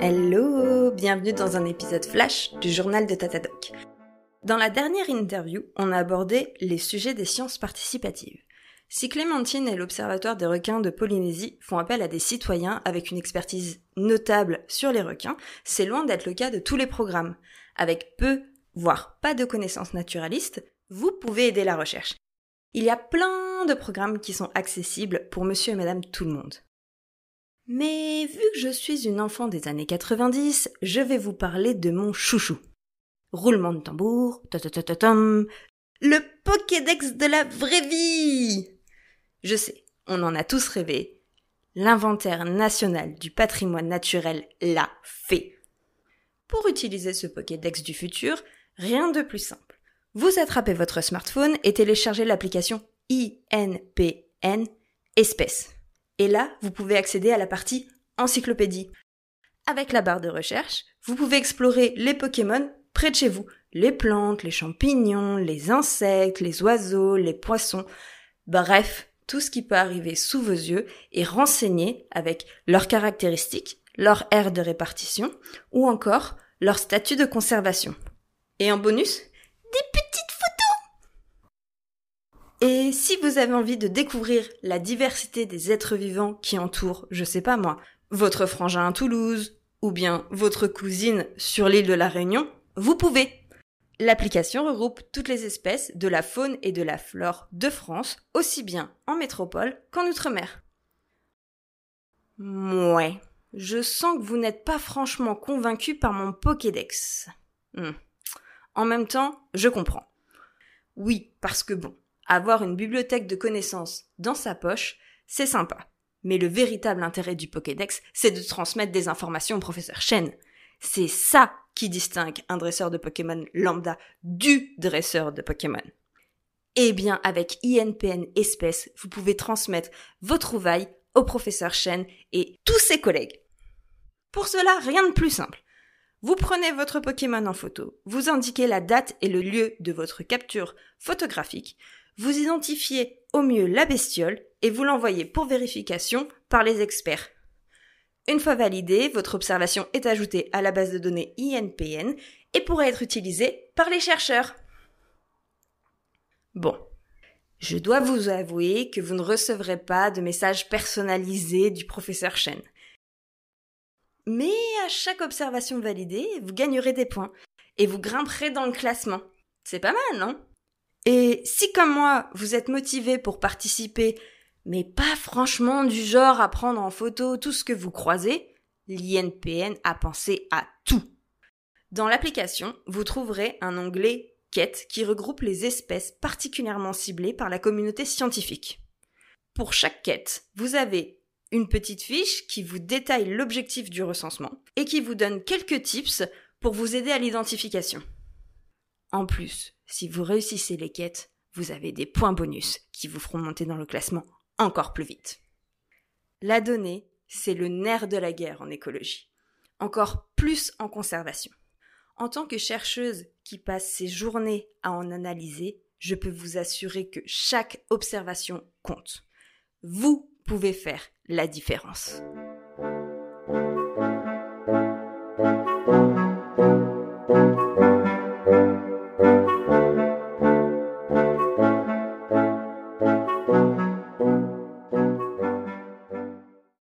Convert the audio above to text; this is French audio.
Hello, bienvenue dans un épisode flash du journal de Tatadoc. Dans la dernière interview, on a abordé les sujets des sciences participatives. Si Clémentine et l'Observatoire des requins de Polynésie font appel à des citoyens avec une expertise notable sur les requins, c'est loin d'être le cas de tous les programmes. Avec peu, voire pas de connaissances naturalistes, vous pouvez aider la recherche. Il y a plein de programmes qui sont accessibles pour monsieur et madame tout le monde. Mais vu que je suis une enfant des années 90, je vais vous parler de mon chouchou. Roulement de tambour, ta ta ta ta tam, le Pokédex de la vraie vie! Je sais, on en a tous rêvé. L'inventaire national du patrimoine naturel l'a fait. Pour utiliser ce Pokédex du futur, rien de plus simple. Vous attrapez votre smartphone et téléchargez l'application INPN espèce. Et là, vous pouvez accéder à la partie encyclopédie. Avec la barre de recherche, vous pouvez explorer les Pokémon près de chez vous. Les plantes, les champignons, les insectes, les oiseaux, les poissons. Bref, tout ce qui peut arriver sous vos yeux est renseigné avec leurs caractéristiques, leur aire de répartition ou encore leur statut de conservation. Et en bonus, des petites et si vous avez envie de découvrir la diversité des êtres vivants qui entourent, je sais pas moi, votre frangin à Toulouse, ou bien votre cousine sur l'île de la Réunion, vous pouvez. L'application regroupe toutes les espèces de la faune et de la flore de France, aussi bien en métropole qu'en outre-mer. Mouais, je sens que vous n'êtes pas franchement convaincu par mon Pokédex. Hmm. En même temps, je comprends. Oui, parce que bon, avoir une bibliothèque de connaissances dans sa poche, c'est sympa. Mais le véritable intérêt du Pokédex, c'est de transmettre des informations au professeur Chen. C'est ça qui distingue un dresseur de Pokémon lambda du dresseur de Pokémon. Eh bien, avec INPN espèce, vous pouvez transmettre vos trouvailles au professeur Chen et tous ses collègues. Pour cela, rien de plus simple. Vous prenez votre Pokémon en photo, vous indiquez la date et le lieu de votre capture photographique, vous identifiez au mieux la bestiole et vous l'envoyez pour vérification par les experts. Une fois validée, votre observation est ajoutée à la base de données INPN et pourra être utilisée par les chercheurs. Bon. Je dois vous avouer que vous ne recevrez pas de messages personnalisés du professeur Chen. Mais à chaque observation validée, vous gagnerez des points et vous grimperez dans le classement. C'est pas mal, non? Et si comme moi, vous êtes motivé pour participer, mais pas franchement du genre à prendre en photo tout ce que vous croisez, l'INPN a pensé à tout. Dans l'application, vous trouverez un onglet Quête qui regroupe les espèces particulièrement ciblées par la communauté scientifique. Pour chaque quête, vous avez une petite fiche qui vous détaille l'objectif du recensement et qui vous donne quelques tips pour vous aider à l'identification. En plus, si vous réussissez les quêtes, vous avez des points bonus qui vous feront monter dans le classement encore plus vite. La donnée, c'est le nerf de la guerre en écologie, encore plus en conservation. En tant que chercheuse qui passe ses journées à en analyser, je peux vous assurer que chaque observation compte. Vous pouvez faire la différence.